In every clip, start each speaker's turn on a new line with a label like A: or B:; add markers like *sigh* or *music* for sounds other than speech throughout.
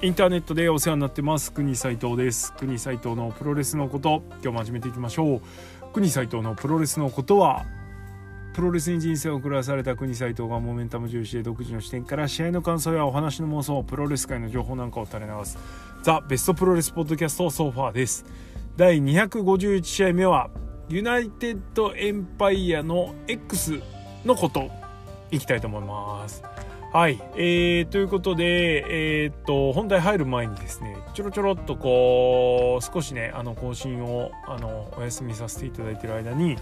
A: インターネットでお世話になってます。国斉藤です。国斉藤のプロレスのこと。今日も始めていきましょう。国斉藤のプロレスのことはプロレスに人生を送らされた国斉藤がモメンタム重視で独自の視点から試合の感想やお話の妄想プロレス界の情報なんかを垂れ流すザ・ベストプロレスポッドキャストソファーです。第251試合目はユナイテッドエンパイアの X のこと。いきたいと思います。はい、えー、ということで、えー、っと本題入る前にですねちょろちょろっとこう少しねあの更新をあのお休みさせていただいてる間に、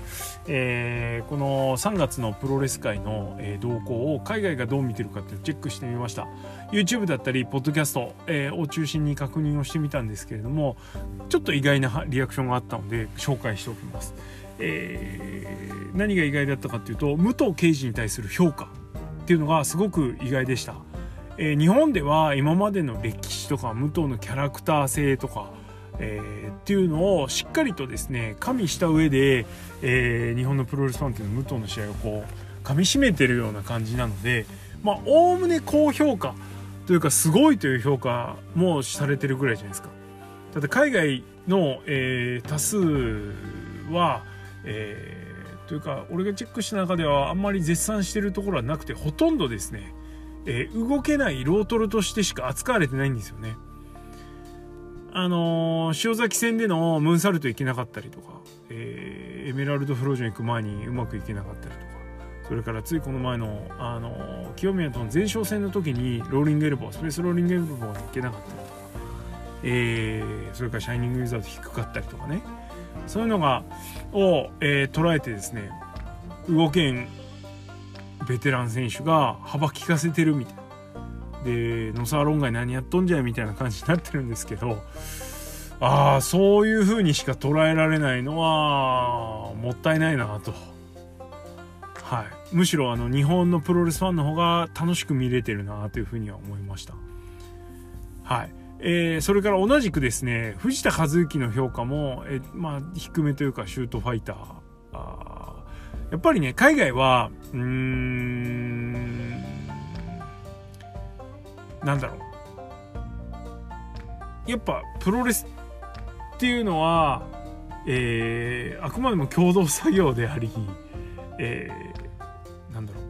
A: えー、この3月のプロレス界の、えー、動向を海外がどう見てるかっていうチェックしてみました。YouTube だったりポッドキャスト、えー、を中心に確認をしてみたんですけれどもちょっと意外なリアクションがあったので紹介しておきます、えー、何が意外だったかっていうと武藤敬司に対する評価。っていうのがすごく意外でした、えー、日本では今までの歴史とか武藤のキャラクター性とか、えー、っていうのをしっかりとですね加味した上で、えー、日本のプロレスファンっていうのは武藤の試合をこう噛みしめてるような感じなのでまあおおむね高評価というかすごいという評価もされてるぐらいじゃないですか。だ海外の、えー、多数は、えというか俺がチェックした中ではあんまり絶賛してるところはなくてほとんどですね、えー、動けないロートルとしてしか扱われてないんですよね。あのー、塩崎戦でのムーンサルトいけなかったりとか、えー、エメラルドフロージョン行く前にうまくいけなかったりとかそれからついこの前の、あのー、清宮との前哨戦の時にローリングエルボースペースローリングエルボーに行けなかったりとか、えー、それからシャイニングウィザード低かったりとかねそういうのがを、えー、捉えてですね動けんベテラン選手が幅利かせてるみたいな。で野沢論外何やっとんじゃいみたいな感じになってるんですけどああそういう風にしか捉えられないのはもったいないなと。はい、むしろあの日本のプロレスファンの方が楽しく見れてるなというふうには思いました。はいえー、それから同じくですね藤田和幸の評価も、えー、まあ、低めというかシュートファイター。あーやっぱりね海外はうーんなんだろう。やっぱプロレスっていうのは、えー、あくまでも共同作業であり、えー、なんだろう、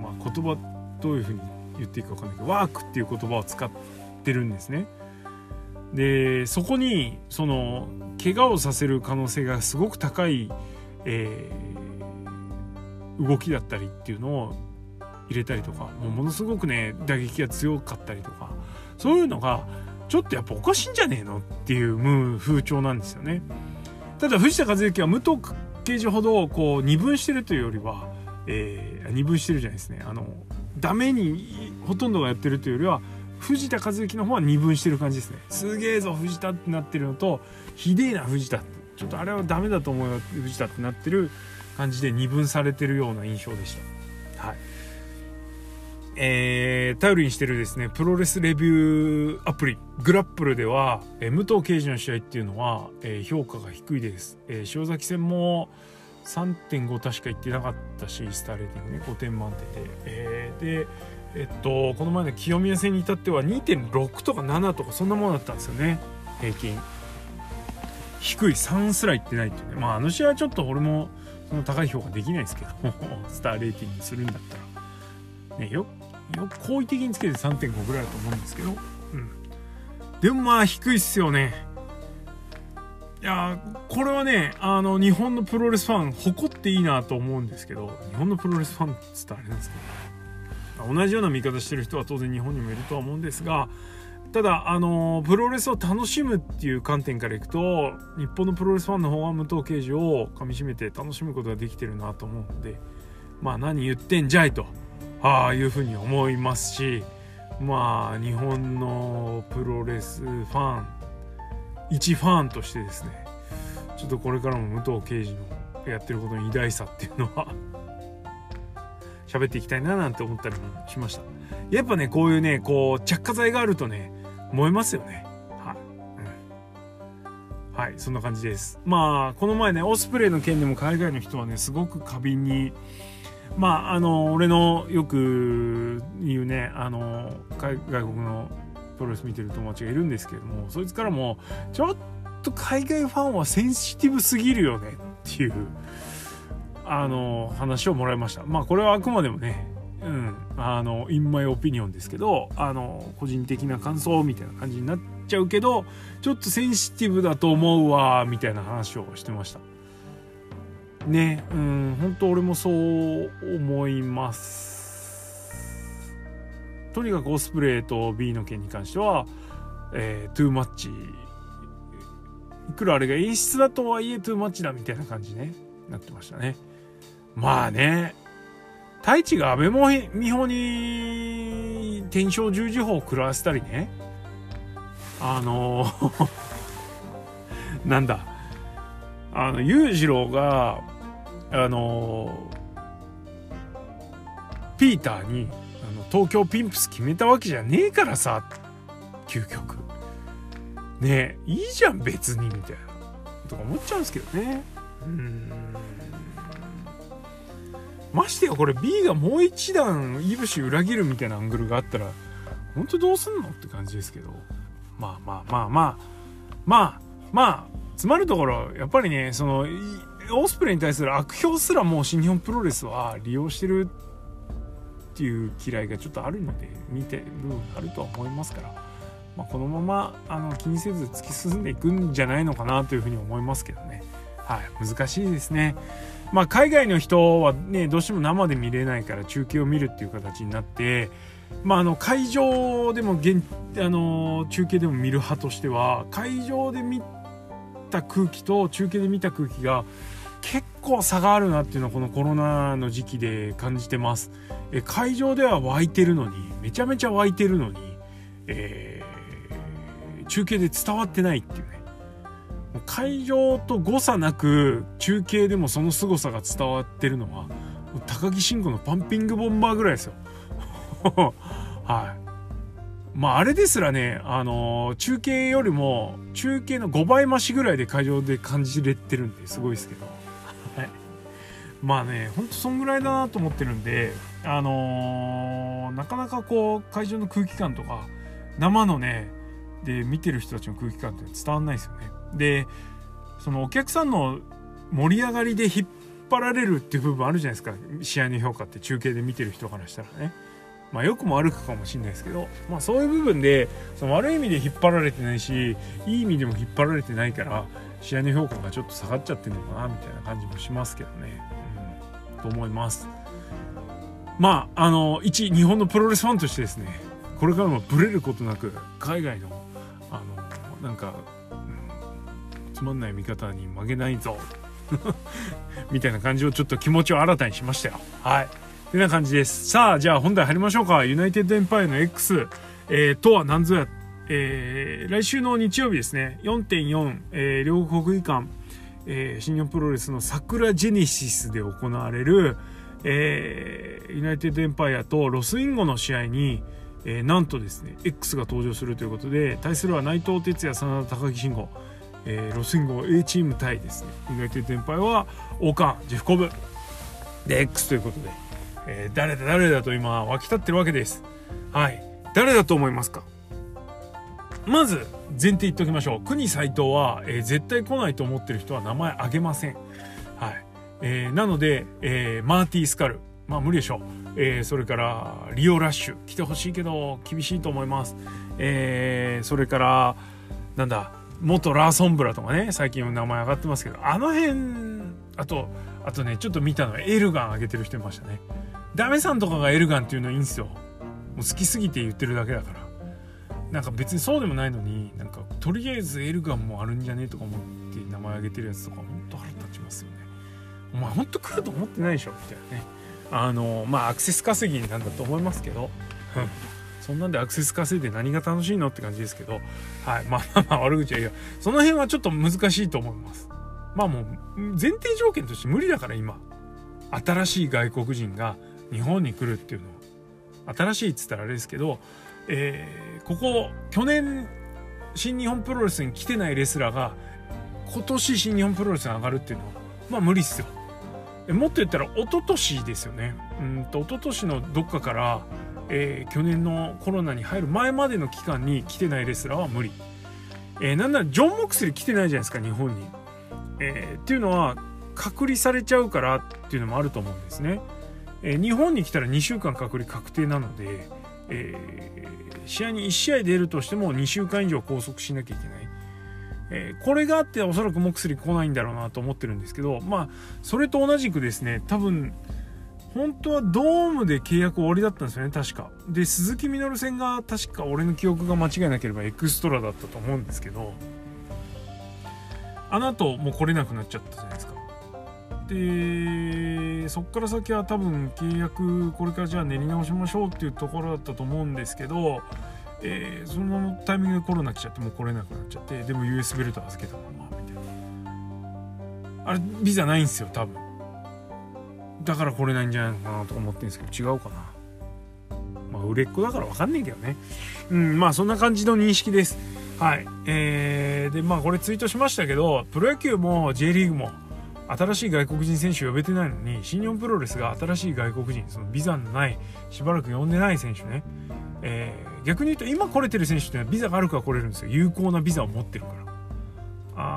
A: まあ、言葉どういうふうに言っていいか分かんないけどワークっていう言葉を使ってるんですね。でそこにその怪我をさせる可能性がすごく高い、えー、動きだったりっていうのを入れたりとかもうものすごくね打撃が強かったりとかそういうのがちょっとやっぱおかしいんじゃねえのっていう風潮なんですよね。ただ藤田和幸は武藤刑事ほどこう二分してるというよりは、えー、二分してるじゃないですねあのダメにほとんどがやってるというよりは藤田和幸の方は二分してる感じですね。すげえぞ藤田ってなってるのとひでえな藤田ちょっとあれはダメだと思うよ。藤田ってなってる感じで二分されてるような印象でした。はい。えー、頼りにしてるですねプロレスレビューアプリグラップルでは、えー、武藤敬司の試合っていうのは、えー、評価が低いです、えー、塩崎戦も3.5確か言ってなかったしスターレーティングね5点満点で、えー、でえっとこの前の清宮戦に至っては2.6とか7とかそんなものだったんですよね。平均。低い3すらいってないっていうね。まああの試合はちょっと俺もその高い評価できないですけど *laughs* スターレーティングするんだったら。ねよよ好意的につけて3.5ぐらいだと思うんですけど。うん。でもまあ低いっすよね。いやこれはねあの日本のプロレスファン誇っていいなと思うんですけど日本のプロレスファンっつったらあれなんですけど同じような見方してる人は当然日本にもいるとは思うんですがただあのプロレスを楽しむっていう観点からいくと日本のプロレスファンの方は武藤敬司をかみしめて楽しむことができてるなと思うのでまあ何言ってんじゃいとああいうふうに思いますしまあ日本のプロレスファン一ファンとしてですねちょっとこれからも武藤刑事のやってることの偉大さっていうのは *laughs* 喋っていきたいななんて思ったりもしました。やっぱねこういうねこう着火剤があるとね燃えますよね。はい、はいそんな感じです。まあこの前ねオスプレイの件でも海外の人はねすごく過敏にまああの俺のよく言うねあの外国のプロレス見てる友達がいるんですけどもそいつからもちょっと海外ファンはセンシティブすぎるよねっていうあの話をもらいました。まあこれはあくまでもねうんあのインマイオピニオンですけどあの個人的な感想みたいな感じになっちゃうけどちょっとセンシティブだと思うわみたいな話をしてました。ねうん本当俺もそう思います。とにかくオスプレイと B の件に関しては、えー、トゥーマッチいくらあれが演出だとはいえトゥーマッチだみたいな感じね。なってましたね。まあね。太一が安倍も美穂に天正十字砲を食らわせたりね。あの *laughs* なんだ。あの裕次郎があのピーターに東京ピンプス決めたわけじゃねえからさ究極。ねえいいじゃん別にみたいな。とか思っちゃうんですけどね。うん。ましてやこれ B がもう一段いぶし裏切るみたいなアングルがあったら本当どうすんのって感じですけど。まあまあまあまあ。まあまあつまるところやっぱりねそのオスプレイに対する悪評すらもう新日本プロレスは利用してるっっていう嫌いがちょっとあるので見てる部分あるとは思いますから、まあ、このままあの気にせず突き進んでいくんじゃないのかなというふうに思いますけどね。はい、難しいですね。まあ、海外の人はねどうしても生で見れないから中継を見るっていう形になって、まあ、あの会場でも現あの中継でも見る派としては会場で見た空気と中継で見た空気が結構差があるなっていうのはこのコロナの時期で感じてます。え会場では湧いてるのにめちゃめちゃ湧いてるのに、えー、中継で伝わってないっていうね。会場と誤差なく中継でもその凄さが伝わってるのは高木慎吾のパンピングボンバーぐらいですよ。*laughs* はい。まああれですらねあのー、中継よりも中継の5倍増しぐらいで会場で感じれてるんですごいですけど。まあねほんとそんぐらいだなと思ってるんであのー、なかなかこう会場の空気感とか生のねで見てる人たちの空気感って伝わんないですよね。でそのお客さんの盛り上がりで引っ張られるっていう部分あるじゃないですか。試合の評価って中継で見てる人からしたらね。まあ、良くも悪くかもしれないですけど、まあ、そういう部分でその悪い意味で引っ張られてないしいい意味でも引っ張られてないから試合の評価がちょっと下がっちゃってるのかなみたいな感じもしますけどね、と思います。まああの一日本のプロレスファンとしてですねこれからもブレることなく海外のあのなんかうんつまんない見方に負けないぞ *laughs* みたいな感じをちょっと気持ちを新たにしましたよ。はい。てな感じです。さあじゃあ本題入りましょうか。ユナイテッドエンパイアの X、えー、とは何ぞや、えー、来週の日曜日ですね。4.4、えー、両国技館、えー、新日本プロレスの桜ジェネシスで行われる、えー、ユナイテッドエンパイアとロスインゴの試合に、えー、なんとですね X が登場するということで対するは内藤哲也真田高木慎吾えー、ロスインゴ A チーム対ですねユナイテッドエンパイアは王冠ジェフコブ。で X ということで、えー、誰だ誰だと今沸き立ってるわけです。はい。誰だと思いますか？まず前提言っておきましょう。国斎藤は、えー、絶対来ないと思ってる人は名前あげません。はい、えー、なので、えー、マーティー・スカル。まあ無理でしょう、えー、それからリオ・ラッシュ。来てほしいけど厳しいと思います、えー、それからなんだ元ラーソンブラとかね最近名前上がってますけどあの辺あとあとねちょっと見たのはエルガン上げてる人いましたね。ダメさんとかがエルガンっていうのいいんですよ。もう好きすぎて言ってるだけだから。なんか別にそうでもないのになんかとりあえずエルガンもあるんじゃねえとか思って名前上げてるやつとかほんと腹立ちますよね。お前ほんと来ると思ってないでしょみたいなね。あのまあアクセス稼ぎなんだと思いますけど。そんなんでアクセス稼いで何が楽しいのって感じですけど、はい。まあまあまあ悪口はいや、その辺はちょっと難しいと思います。まあもう、前提条件として無理だから今。新しい外国人が日本に来るっていうのは、新しいっつったらあれですけど、えー、ここ、去年、新日本プロレスに来てないレスラーが、今年新日本プロレスに上がるっていうのは、まあ無理っすよ。もっと言ったら一昨年ですよね。うんと一昨年のどっかから、えー、去年のコロナに入る前までの期間に来てないレスラーは無理、えー、なんならジョン・モクスリー来てないじゃないですか日本に、えー、っていうのは隔離されちゃうからっていうのもあると思うんですね、えー、日本に来たら2週間隔離確定なので、えー、試合に1試合出るとしても2週間以上拘束しなきゃいけない。えー、これがあっておそらくモクスリー来ないんだろうなと思ってるんですけどまあそれと同じくですね多分本当はドームで契約終わりだったんですよね確か。で鈴木みのる戦が確か俺の記憶が間違いなければエクストラだったと思うんですけどあの後もう来れなくなっちゃったじゃないですか。でそっから先は多分契約これからじゃあ練り直しましょうっていうところだったと思うんですけどえー、そのタイミングでコロナ来ちゃってもう来れなくなっちゃってでも US ベルト預けたままみたいな。あれビザないんですよ多分。だから来れないんじゃないのかなと思ってるんですけど違うかな。まあ売れっ子だから分かんねえけどね。うんまあそんな感じの認識です。はい。えー、でまあこれツイートしましたけどプロ野球も J リーグも新しい外国人選手呼べてないのに新日本プロレスが新しい外国人そのビザのないしばらく呼んでない選手ね、えー逆に言うと今来れてる選手ってのはビザがあるから来れるんですよ。有効なビザを持ってるから。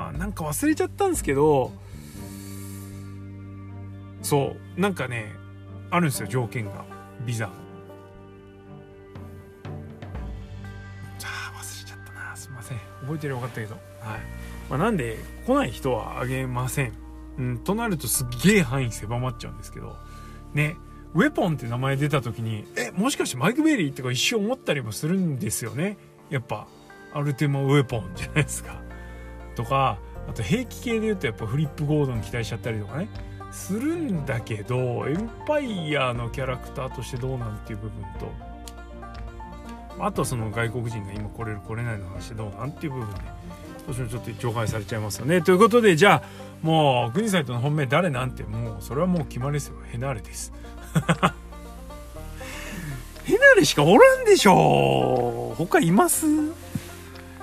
A: あーなんか忘れちゃったんですけどそうなんかねあるんですよ条件が。ビザ。あ忘れちゃったな。すいません。覚えてるよかったけど。はい、まあ、なんで来ない人はあげません。うんとなるとすっげえ範囲狭まっちゃうんですけど。ねウェポンって名前出た時にえもしかしてマイク・ベイリーってか一瞬思ったりもするんですよね？やっぱアルテマ・ウェポンじゃないですか。とかあと兵器系で言うとやっぱフリップ・ゴードン期待しちゃったりとかね。するんだけどエンパイヤーのキャラクターとしてどうなんていう部分とあとその外国人が今来れる来れないの話でどうなんていう部分で。どうしてもちょっと除外されちゃいますよね。ということでじゃあもう国サイトの本命誰なんてもうそれはもう決まりですよ。ヘナーレです。*laughs* ヘナレしかおらんでしょ他います？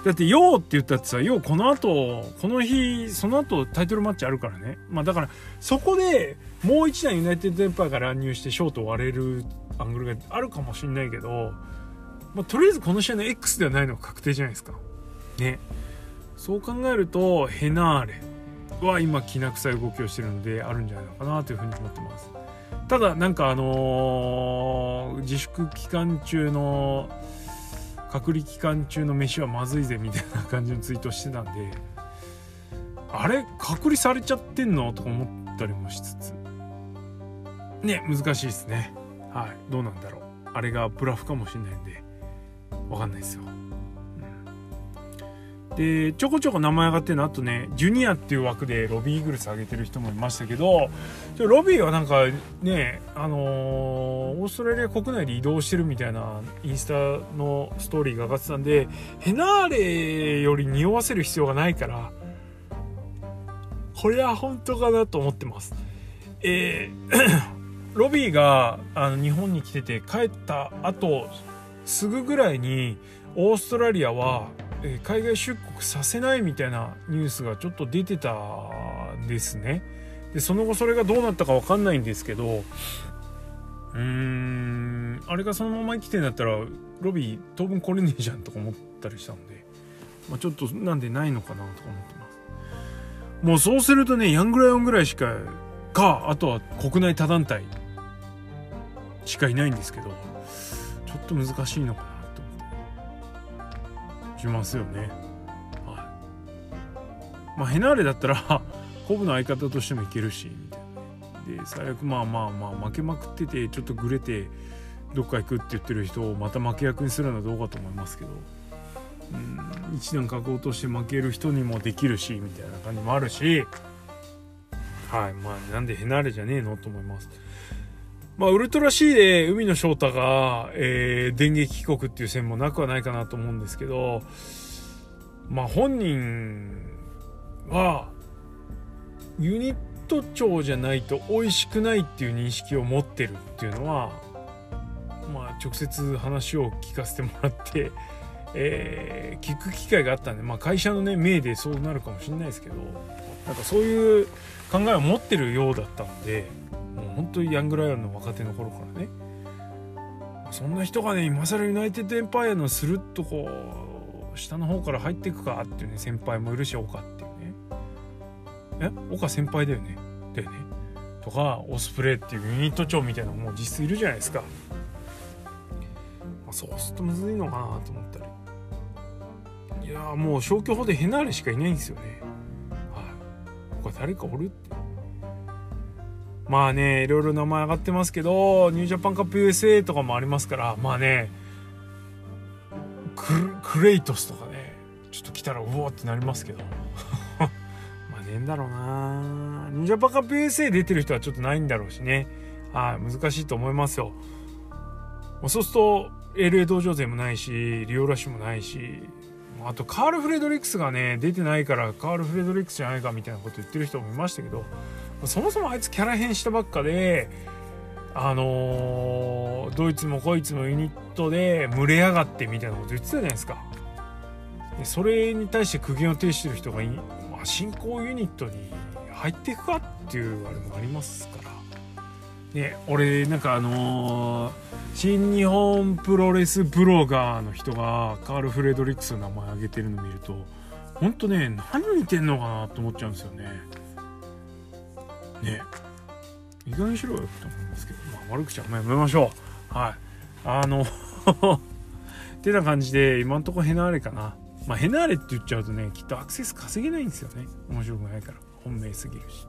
A: だって「よう」って言ったってさ「よう」この後この日その後タイトルマッチあるからね。まあだからそこでもう一段ユナイテッドエンパイが乱入してショート割れるアングルがあるかもしんないけど、まあ、とりあえずこの試合の X ではないのが確定じゃないですか。ね。そう考えるとヘナーレは今きな臭い動きをしてるのであるんじゃないのかなというふうに思ってます。ただなんかあのー、自粛期間中の隔離期間中の飯はまずいぜみたいな感じのツイートしてたんであれ隔離されちゃってんのとか思ったりもしつつ。ね難しいですね。はい。どうなんだろう。あれがブラフかもしれないんで分かんないですよ。でちょこちょこ名前上がってるのあとねジュニアっていう枠でロビーイーグルス上げてる人もいましたけどロビーはなんかねあのー、オーストラリア国内で移動してるみたいなインスタのストーリーが上がってたんでヘナーレより匂わせる必要がないからこれは本当かなと思ってます。えー *coughs* ロビーがあの日本に来てて帰った後すぐぐらいにオーストラリアはえ海外出国させないみたいなニュースがちょっと出てたんですね。でその後それがどうなったか分かんないんですけどうーんあれがそのまま生きてんだったらロビー当分来れねえじゃんとか思ったりしたので、まあ、ちょっとなんでないのかなとか思ってます。もうそうするとねヤングライオンぐらいしかかあとは国内他団体しかいないんですけどちょっと難しいのかなしますよね。はい。まあ、ヘナーレだったら *laughs* コブの相方としてもいけるし、みたいな。で、最悪まあまあまあ負けまくってて、ちょっとグレて、どっか行くって言ってる人をまた負け役にするのはどうかと思いますけど、うん、一段書こうとして負ける人にもできるし、みたいな感じもあるし、はい。まあ、なんでヘナーレじゃねえの？と思います。まあ、ウルトラ C で海野翔太が、えー、電撃帰国っていう線もなくはないかなと思うんですけど、まあ、本人は、ユニット長じゃないと美味しくないっていう認識を持ってるっていうのは、まあ、直接話を聞かせてもらって、えー、聞く機会があったんで、まあ、会社のね、命でそうなるかもしれないですけど、なんかそういう考えを持ってるようだったので、もう本当にヤングライオンの若手の頃からね。そんな人がね今更ユナイテッドエンパイアのスルッとこう下の方から入っていくかっていうね先輩。もいるし岡っていうねえ？岡先輩だよね？だよね？とかオスプレイっていうユニット長みたいなのも実質いるじゃないですか、まあ、そうするとむずいのかなと思ったり。いやもう消去法でヘナーレしかいないんですよね。はい。他誰かおるって。まあねいろいろ名前上がってますけどニュージャパンカップ USA とかもありますからまあねクレイトスとかねちょっと来たらうおってなりますけど。*laughs* まあねえんだろうな。ニュージャパンカップ USA 出てる人はちょっとないんだろうしね。はい難しいと思いますよ。そうすると LA 道場勢もないしリオラッシュもないしあとカール・フレドリックスがね出てないからカール・フレドリックスじゃないかみたいなこと言ってる人もいましたけどそもそもあいつキャラ変したばっかであのー、ドイツもこいつもユニットで群れやがってみたいなこと言ってたじゃないですか。でそれに対して苦言を呈してる人がい、まあ、新興ユニットに入っていくかっていうあれもありますから。ね俺なんかあのー、新日本プロレスブロガーの人がカール・フレドリックスの名前挙げてるの見るとほんとね何似てんのかなと思っちゃうんですよね。ね。意外にしろよと思いますけど、まあ、悪口はやめましょう。はい。あの *laughs* ってな感じで今んとこヘナーレかな。まあヘナーレって言っちゃうとねきっとアクセス稼げないんですよね。面白くないから。本命すぎるし、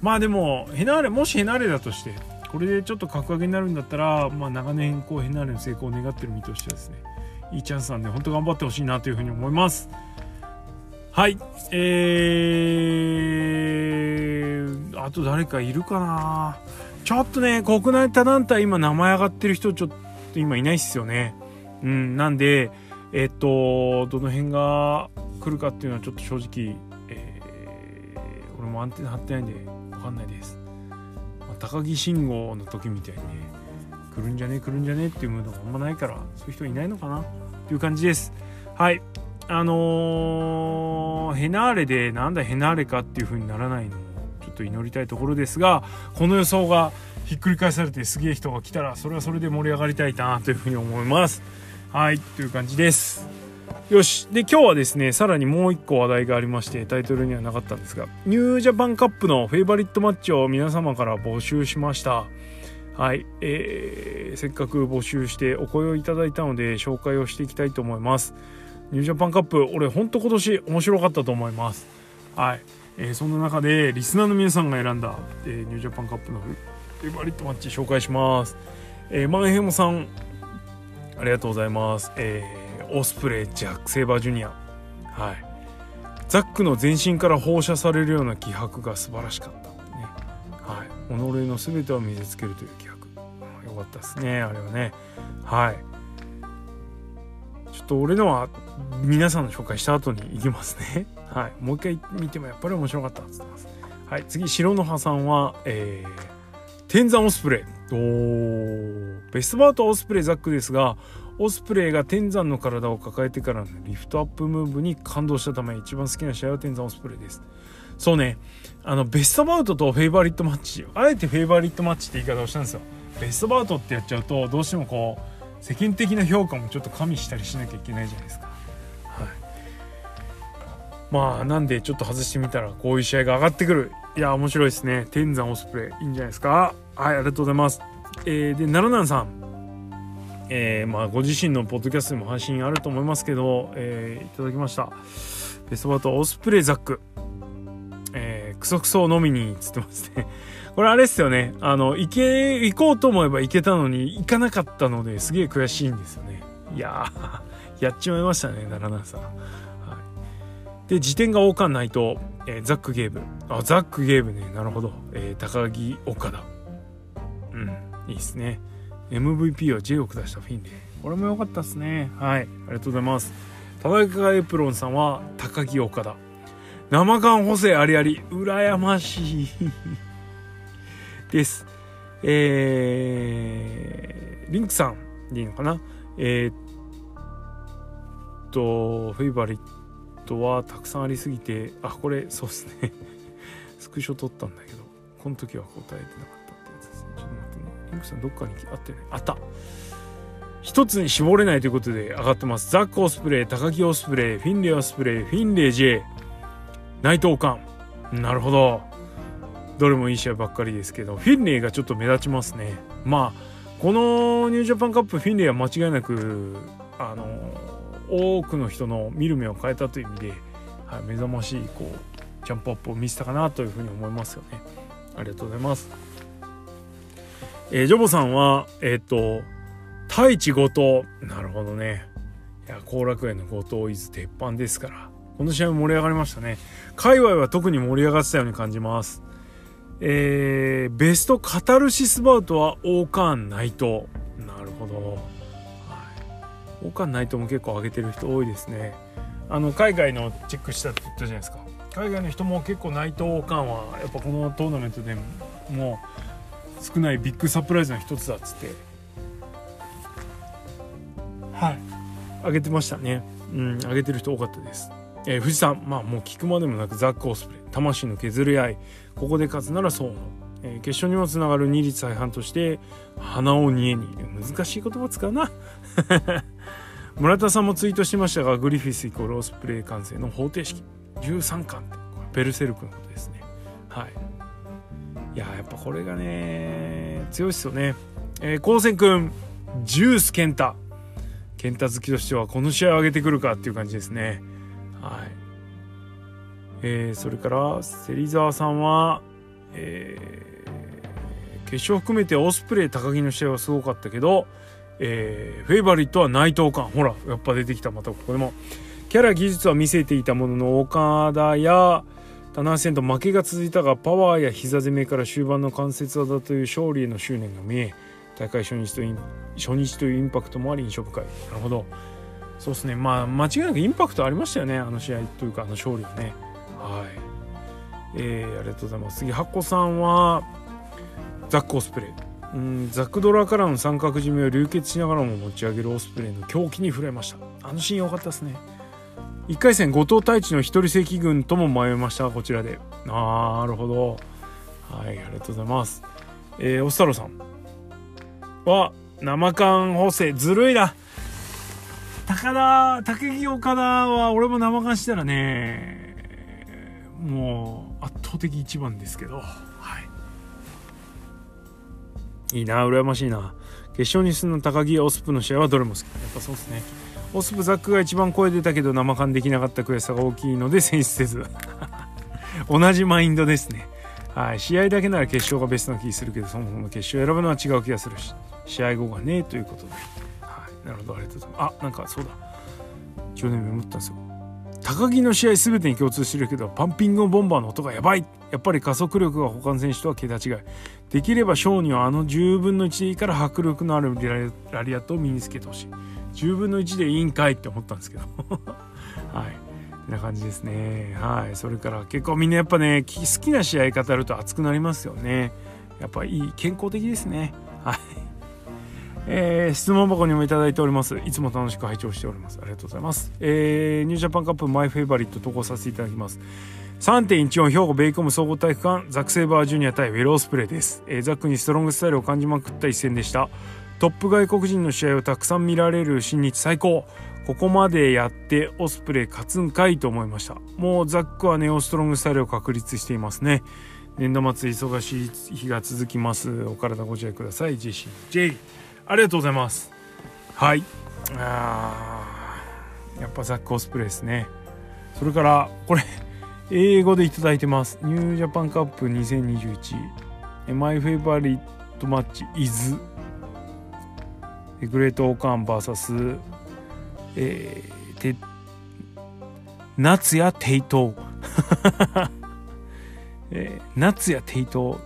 A: まあでもヘナーレもしヘナーレだとしてこれでちょっと格上げになるんだったら、まあ、長年こうヘナーレの成功を願ってる身としてはですねいいチャンスなんで本当頑張ってほしいなというふうに思います。はい。えー、あと誰かいるかな？ちょっとね国内他団体今名前上がってる人ちょっと今いないっすよね。うんなんでえっとどの辺が来るかっていうのはちょっと正直、もアンテナ張ってないんで分かんないです、まあ、高木慎吾の時みたいにね来るんじゃね来るんじゃねっていうムードがあんまないからそういう人いないのかなっていう感じです。はい。あのー、ヘナーレでなんだヘナーレかっていう風にならないのもちょっと祈りたいところですがこの予想がひっくり返されてすげえ人が来たらそれはそれで盛り上がりたいなという風に思います。はい。という感じです。よし。で今日はですねさらにもう一個話題がありましてタイトルにはなかったんですがニュージャパンカップのフェイバリットマッチを皆様から募集しました。はい、えー、せっかく募集してお声をいただいたので紹介をしていきたいと思います。ニュージャパンカップ俺ほんと今年面白かったと思います。はい、えー、そんな中でリスナーの皆さんが選んだ、えー、ニュージャパンカップのフェイバリットマッチ紹介します、えー、マンヘモさんありがとうございます、えー、オスプレイジャック・セイバージュニアはいザックの全身から放射されるような気迫が素晴らしかったねはい己の全てを見せつけるという気迫よかったですねあれはねはいちょっと俺のは皆さんの紹介した後に行きますね。*laughs* はい。もう一回見てもやっぱり面白かったっつってます。はい。次、白の葉さんは、えー、天山オスプレイ。お。ベストバウトオスプレイザックですが、オスプレイが天山の体を抱えてからのリフトアップムーブに感動したため、一番好きな試合は天山オスプレイです。そうね。あの、ベストバウトとフェイバリットマッチ。あえてフェイバリットマッチって言い方をしたんですよ。ベストバウトってやっちゃうと、どうしてもこう、世間的な評価もちょっと加味したりしなきゃいけないじゃないですか。はい、まあなんでちょっと外してみたらこういう試合が上がってくるいや面白いですね天山オスプレイいいんじゃないですかはいありがとうございます。えー、で奈良南さんえー、まあご自身のポッドキャストでも配信あると思いますけど、えー、いただきましたベストバートオスプレイザックえー、クソクソを飲みにつってますね *laughs* これあれっすよね。あの、行け、行こうと思えば行けたのに行かなかったのですげえ悔しいんですよね。いやー、*laughs* やっちまいましたね、奈良さん。はい。で、辞典が多かんないと、えー、ザックゲーム。あ、ザックゲームね。なるほど。えー、高木岡田。うん、いいっすね。MVP は J を下したフィンで。これも良かったっすね。はい。ありがとうございます。田中エプロンさんは高木岡田。生感補正ありあり。羨ましい。*laughs* です。えー、リンクさんでいいのかな？えー、っと、フェイバリットはたくさんありすぎて、あ、これ、そうですね。*laughs* スクショ撮ったんだけど。この時は答えてなかったってやつですねちょっとリンクさんどっかにあったよね。あった。一つに絞れないということで上がってます。ザックオスプレイ高木オスプレイフィンレイオスプレイフィンレイ J 内藤館。なるほど。どれもいい試合ばっかりですけど。フィンレイがちょっと目立ちますね。まあこのニュージャパンカップフィンレイは間違いなくあの多くの人の見る目を変えたという意味で、はい、目覚ましいこうジャンプアップを見せたかなというふうに思いますよね。ありがとうございます。えー、ジョボさんはえっ、ー、と太一後藤。なるほどね。いや後楽園の後藤伊豆鉄板ですから。この試合も盛り上がりましたね。界隈は特に盛り上がってたように感じます。えー、ベストカタルシスバウトはオーカーン内藤。なるほど、はい、オーカーン内藤も結構上げてる人多いですね。あの海外のチェックしたって言ったじゃないですか。海外の人も結構内藤オーカーンはやっぱこのトーナメントでもう少ないビッグサプライズの一つだっつって。はい。上げてましたね。うん上げてる人多かったです。えー、富士山まあもう聞くまでもなくザックオスプレイ。魂の削り合い。ここで勝つならそうの、えー、決勝にもつながる二律再犯として鼻を煮えに難しい言葉使うな。*laughs* 村田さんもツイートしましたがグリフィスイコールオスプレイ完成の方程式。13巻って。ベルセルクのことですね。はい。いややっぱこれがね強いっすよね。えー、高専くんジュース健太健太好きとしてはこの試合を上げてくるかっていう感じですね。はい。えー、それから芹沢さんは、えー、決勝含めてオスプレイ高木の試合はすごかったけど、えー、フェイバリットは内藤館ほらやっぱ出てきた。またここでも。キャラ技術は見せていたものの岡田や棚橋戦と負けが続いたがパワーや膝攻めから終盤の関節技という勝利への執念が見え大会初日と初日というインパクトもあり印象深い。なるほど。そうですね。まあ間違いなくインパクトありましたよねあの試合というかあの勝利はね。はい。えー、ありがとうございます。次箱さんはザックオスプレイ。うんザクドラからの三角締めを流血しながらも持ち上げるオスプレイの狂気に触れました。あのシーン良かったですね。1回戦後藤太一の一人正規軍とも迷いました。こちらで。なるほど。はいありがとうございます。えー、オスタロさん。は生缶補正。ずるいな。高田竹木岡田は俺も生感したらねもう圧倒的一番ですけど。はい。いいな羨ましいな。決勝に進んだ高木オスプの試合はどれも好き。やっぱそうですね。オスプザックが一番声出たけど生感できなかった悔しさが大きいので選出せず。*laughs* 同じマインドですね。はい。試合だけなら決勝がベストな気するけどそもそも決勝を選ぶのは違う気がするし。試合後がねということで。なるほど。ありがとうございます。あなんかそうだ。去年メモったんですよ。高木の試合全てに共通してるけどパンピングボンバーの音がやばい。やっぱり加速力が他の選手とは桁違い。できればショーにはあの10分の1から迫力のあるラリアットを身につけてほしい。10分の1でいいんかいって思ったんですけど。*laughs* はい。こんな感じですね。はい。それから結構みんなやっぱね好きな試合語ると熱くなりますよね。やっぱいい健康的ですね。はい。*laughs* えー、質問箱にもいただいております。いつも楽しく拝聴しております。ありがとうございます。えー、ニュージャパンカップマイフェイバリット投稿させていただきます。3.14兵庫ベイコム総合体育館ザック・セイバージュニア対ウィル・オスプレイです、えー、ザックにストロングスタイルを感じまくった一戦でした。トップ外国人の試合をたくさん見られる新日最高。ここまでやってオスプレイ勝つんかいと思いました。もうザックはネオストロングスタイルを確立していますね。年度末忙しい日が続きます。お体ご自愛ください。ジェシー。J ありがとうございます。はい。あやっぱザックオスプレイですね。それからこれ英語でいただいてます。ニュージャパンカップ2021マイフェグレートオーカーン VS えー、て夏やテイトウ。*laughs* えー、夏やテイトウ、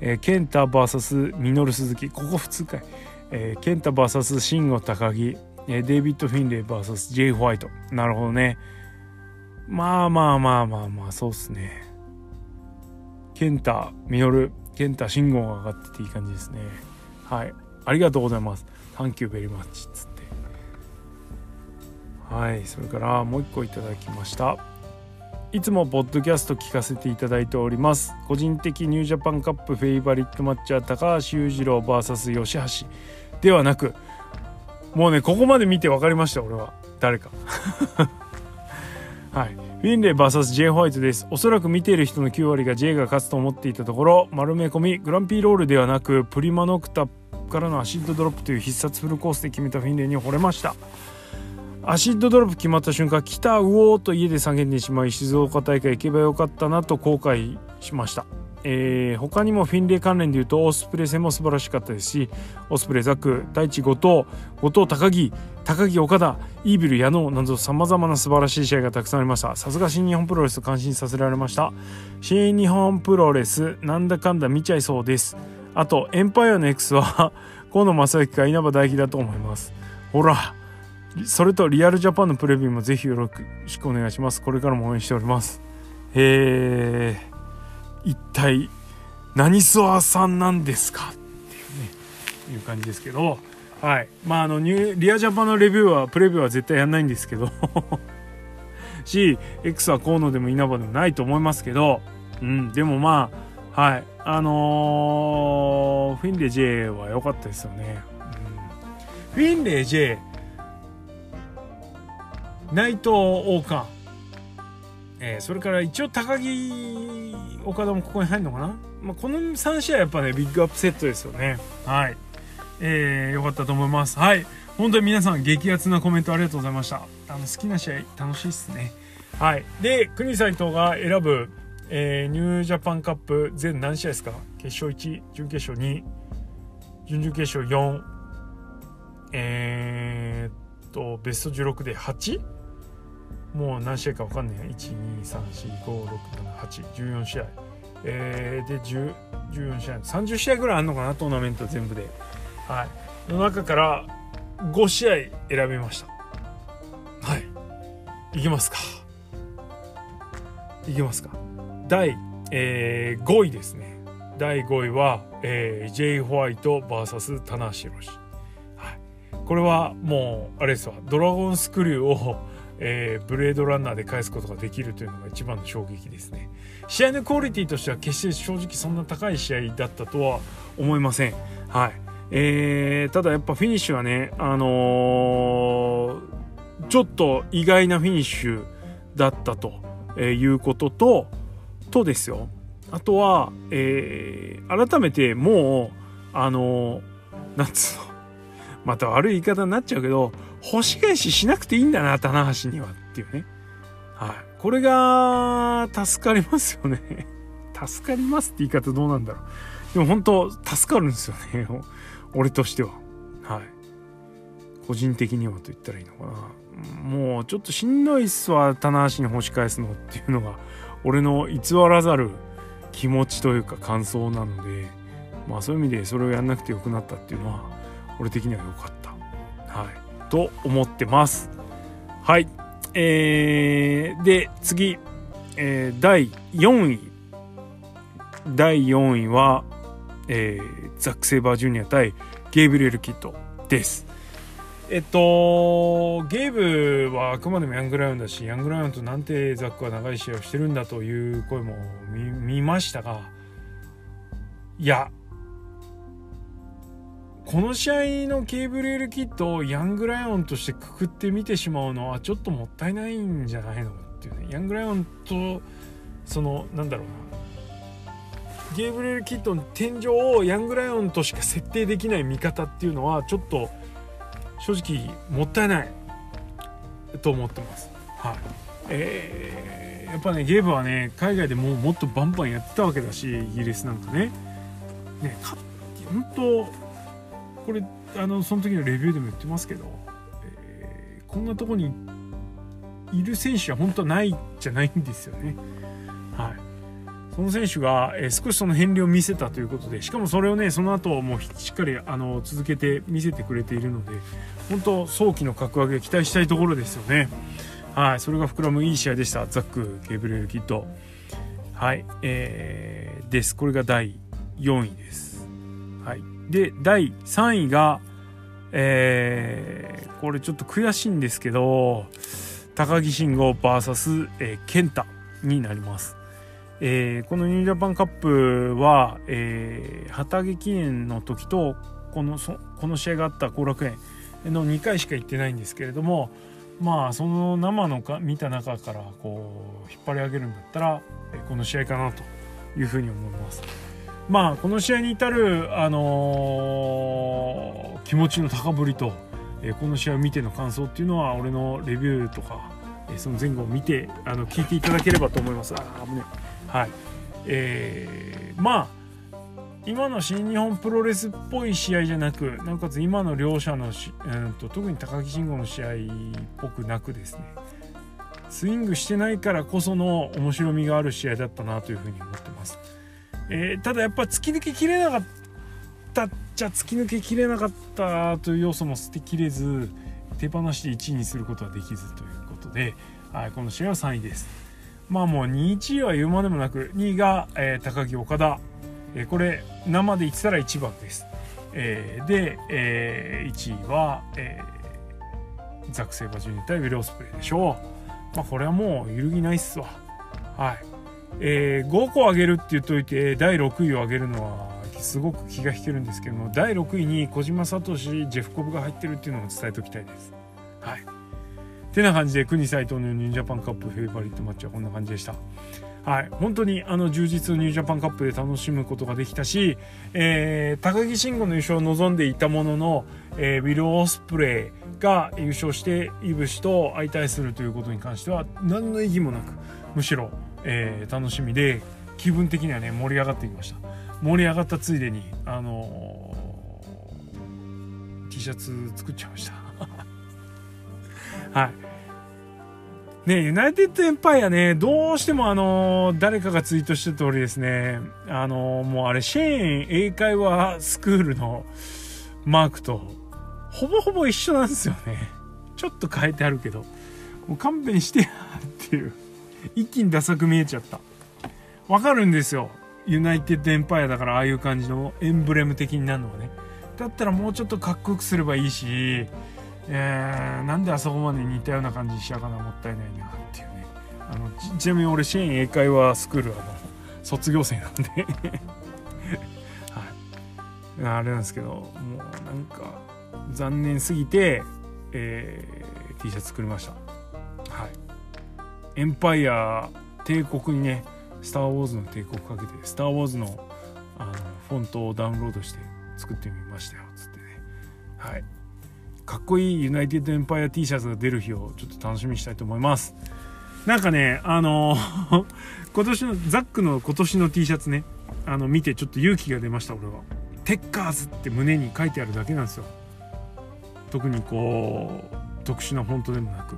A: えー、ケンタ VS ミノル鈴木ここ普通かいえー、ケンタ VS シンゴ高木、えー、デイビッド・フィンレイ VS ジェイ・ホワイト。なるほどね。まあまあまあまあまあそうっすね。ケンタミノルケンタ信号が上がってていい感じですね。はい。ありがとうございます。Thank you very much つって。はいそれからもう一個いただきました。いつもポッドキャスト聞かせていただいております。個人的ニュージャパンカップフェイバリットマッチャー高橋裕次郎 VS 吉橋。ではなくもうねここまで見て分かりました俺は。誰か。*laughs* はい。フィンレイ VS J ホワイトです。おそらく見ている人の9割が J が勝つと思っていたところ丸め込みグランピーロールではなくプリマノクタからのアシッドドロップという必殺フルコースで決めたフィンレイに惚れました。アシッドドロップ決まった瞬間来たうおーと家で叫んでしまい静岡大会行けばよかったなと後悔しました。えー、他にもフィンレイ関連でいうとオスプレイ戦も素晴らしかったです。しオスプレイザックタイチ後藤後藤高木高木岡田 EVIL 矢野などさまざまな素晴らしい試合がたくさんありました。さすが新日本プロレスと感心させられました。新日本プロレスなんだかんだ見ちゃいそうです。あとエンパイアの X は *laughs* 河野正幸か稲葉大輝だと思います。ほらそれとリアルジャパンのプレビューもぜひよろしくお願いします。これからも応援しております。へえ一体何ソワさんなんですか？っていうねいう感じですけど。はい。まああのニュリアジャパンのレビューはプレビューは絶対やんないんですけど。*laughs* し X は河野でも稲葉でもないと思いますけど。うん。でもまあはい。あのー、フィンレイ J は良かったですよね、うん、フィンレイ J 内藤王冠えー、それから一応高木岡田もここに入るのかな、まあ、この3試合やっぱねビッグアップセットですよね。はい。えー、よかったと思います。はい。本当に皆さん激アツなコメントありがとうございました。あの好きな試合楽しいっすね。はい。で国斎藤が選ぶ、えー、ニュージャパンカップ全何試合ですか？決勝1準決勝2準々決勝4えー、っとベスト16で 8? もう何試合か分かんない12345678114試合。えー、で14試合。30試合ぐらいあるのかな？トーナメント全部で。はい。の中から5試合選びました。はい。いきますか。いきますか。第、えー、5位ですね。第5位は、えー、J ホワイト VS 棚橋宏、はい、これはもうあれですわ。ドラゴンスクリューをえー、ブレードランナーで返すことができるというのが一番の衝撃ですね。試合のクオリティとしては決して正直そんな高い試合だったとは思いません。はい。えー、ただやっぱフィニッシュはねあのー、ちょっと意外なフィニッシュだったということととですよあとは、えー、改めてもうあのー、なんつうの *laughs* また悪い言い方になっちゃうけど星返ししなくていいんだな、棚橋にはっていうね。はい。これが、助かりますよね。*laughs* 助かりますって言い方どうなんだろう。でも本当、助かるんですよね。*laughs* 俺としては。はい。個人的にはと言ったらいいのかな。もうちょっとしんどいっすわ、棚橋に星返すのっていうのが、俺の偽らざる気持ちというか感想なので、まあそういう意味でそれをやんなくてよくなったっていうのは、俺的には良かった。はい。と思ってます。はい。えー、で、次、えー、第4位。第4位は、えー、ザック・セイバージュニア対ゲイブリエル・キッドです。えっと、ゲーブはあくまでもヤングライオンだし、ヤングライオンとなんてザックは長い試合をしてるんだという声も見ましたが、いや、この試合のケーブルエルキッドをヤングライオンとしてくくって見てしまうのはちょっともったいないんじゃないのっていうね。ヤングライオンとそのなんだろうな。ゲーブルエルキッドの天井をヤングライオンとしか設定できない見方っていうのはちょっと正直もったいないと思ってます。はいえー、やっぱねゲームはね海外でももっとバンバンやってたわけだしイギリスなんかねね本当これあのその時のレビューでも言ってますけど、えー、こんなとこにいる選手は本当はないじゃないんですよね。はい、その選手が、え、少しその変量を見せたということでしかもそれをねその後もうしっかりあの続けて見せてくれているので本当早期の格上げ期待したいところですよね。はい、それが膨らむいい試合でしたザック・ゲブリエル・キッド。はい、えー、です。これが第4位です。はい。で第3位がえー、これちょっと悔しいんですけど高木慎吾 VS、えー、健太になります。えーこのニュージャパンカップは、えー旗揚げ記念の時とこのそこの試合があった後楽園の2回しか行ってないんですけれどもまあその生のか見た中からこう引っ張り上げるんだったら、えーこの試合かなというふうに思います。まあこの試合に至る、あのー気持ちの高ぶりと、えーこの試合を見ての感想っていうのは俺のレビューとか、えーその前後を見てあの聞いていただければと思います。あ危ねはいえーまあ今の新日本プロレスっぽい試合じゃなくなおかつ今の両者のし、うん、と特に高木慎吾の試合っぽくなくですねスイングしてないからこその面白みがある試合だったなというふうに思ってます。えーただやっぱ突き抜けきれなかったっちゃ突き抜けきれなかったという要素も捨てきれず手放しで1位にすることはできずということで、はい、この試合は3位です。まあもう2位1位は言うまでもなく2位が、えー高木岡田、えーこれ生で言ってたら1番です。えーで、え1位は、えーザック・セイバージュニア対ウィル・オスプレイでしょう。まあこれはもう揺るぎないっすわ。はい。えー5個上げるって言っといて第6位を上げるのはすごく気が引けるんですけども第6位に小島聡ジェフコブが入ってるっていうのを伝えておきたいです。はい。てな感じで国斎藤のニュージャパンカップフェイバリットマッチはこんな感じでした。はい、本当にあの充実のニュージャパンカップで楽しむことができたし、えー高木慎吾の優勝を望んでいたものの、えーウィル・オスプレイが優勝してイブシと相対するということに関しては何の意義もなくむしろ、えー楽しみで気分的にはね盛り上がってきました。盛り上がったついでにあのー T シャツ作っちゃいました。はいねユナイテッドエンパイアね、どうしてもあの誰かがツイートしてた通りですね、あのもうあれ、シェーン英会話スクールのマークと、ほぼほぼ一緒なんですよね。ちょっと変えてあるけど、もう勘弁してやっていう、一気にダサく見えちゃった。わかるんですよ。ユナイテッドエンパイアだからああいう感じのエンブレム的になるのはね。だったらもうちょっとかっこよくすればいいし、えーなんであそこまで似たような感じにしちゃうかなもったいないなっていうね。あのちなみに俺シェーン英会話スクールあの卒業生なんで。*laughs* はい。あれなんですけどもうなんか残念すぎて、えー T シャツ作りました。はい。エンパイア帝国にねスター・ウォーズの帝国かけてスター・ウォーズののフォントをダウンロードして作ってみましたよつってね。はい。かっこいいユナイテッドエンパイア T シャツが出る日をちょっと楽しみにしたいと思います。なんかねあの *laughs* 今年のザックの今年の T シャツねあの見てちょっと勇気が出ました俺は。テッカーズって胸に書いてあるだけなんですよ。特にこう特殊なフォントでもなく。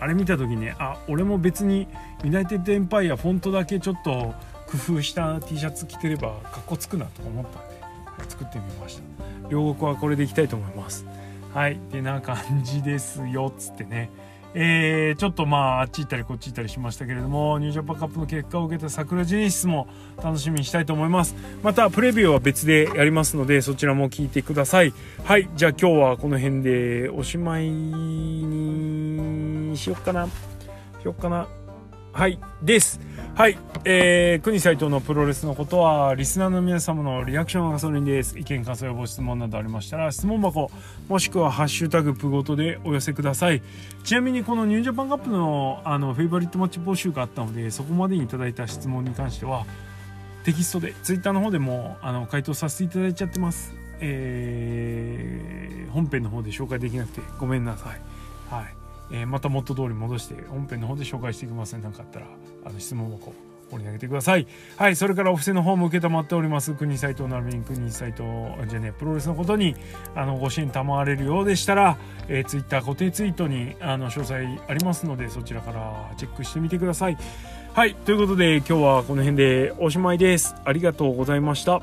A: あれ見た時ねあ俺も別にユナイテッドエンパイアフォントだけちょっと工夫した T シャツ着てればかっこつくなと思ったんで、作ってみました。両国はこれでいきたいと思います。はい。ってな感じですよ。つってね。えー、ちょっとまああっち行ったりこっち行ったりしましたけれどもニュージャパンカップの結果を受けた桜ジェネシスも楽しみにしたいと思います。またプレビューは別でやりますのでそちらも聞いてください。はい。じゃあ今日はこの辺でおしまいにしよっかな。しよっかな。はいです。はいえー、国斎藤のプロレスのことはリスナーの皆様のリアクションがガソリンです。意見感想やご質問などありましたら質問箱もしくは「ハッシュタグプごと」でお寄せください。ちなみにこのニュージャパンカップのあのフェイバリットマッチ募集があったのでそこまでにいただいた質問に関してはテキストでツイッターの方でもあの回答させていただいちゃってます。えー本編の方で紹介できなくてごめんなさい。はい。えー、また元通り戻して本編の方で紹介していきますね何かあったらあの質問箱掘り投げてください。はい、それからお布施の方も承っております。国斎藤並びに国斎藤じゃねプロレスのことにあのご支援賜れるようでしたら、えー、ツイッター固定ツイートにあの詳細ありますのでそちらからチェックしてみてください。はい、ということで今日はこの辺でおしまいです。ありがとうございました。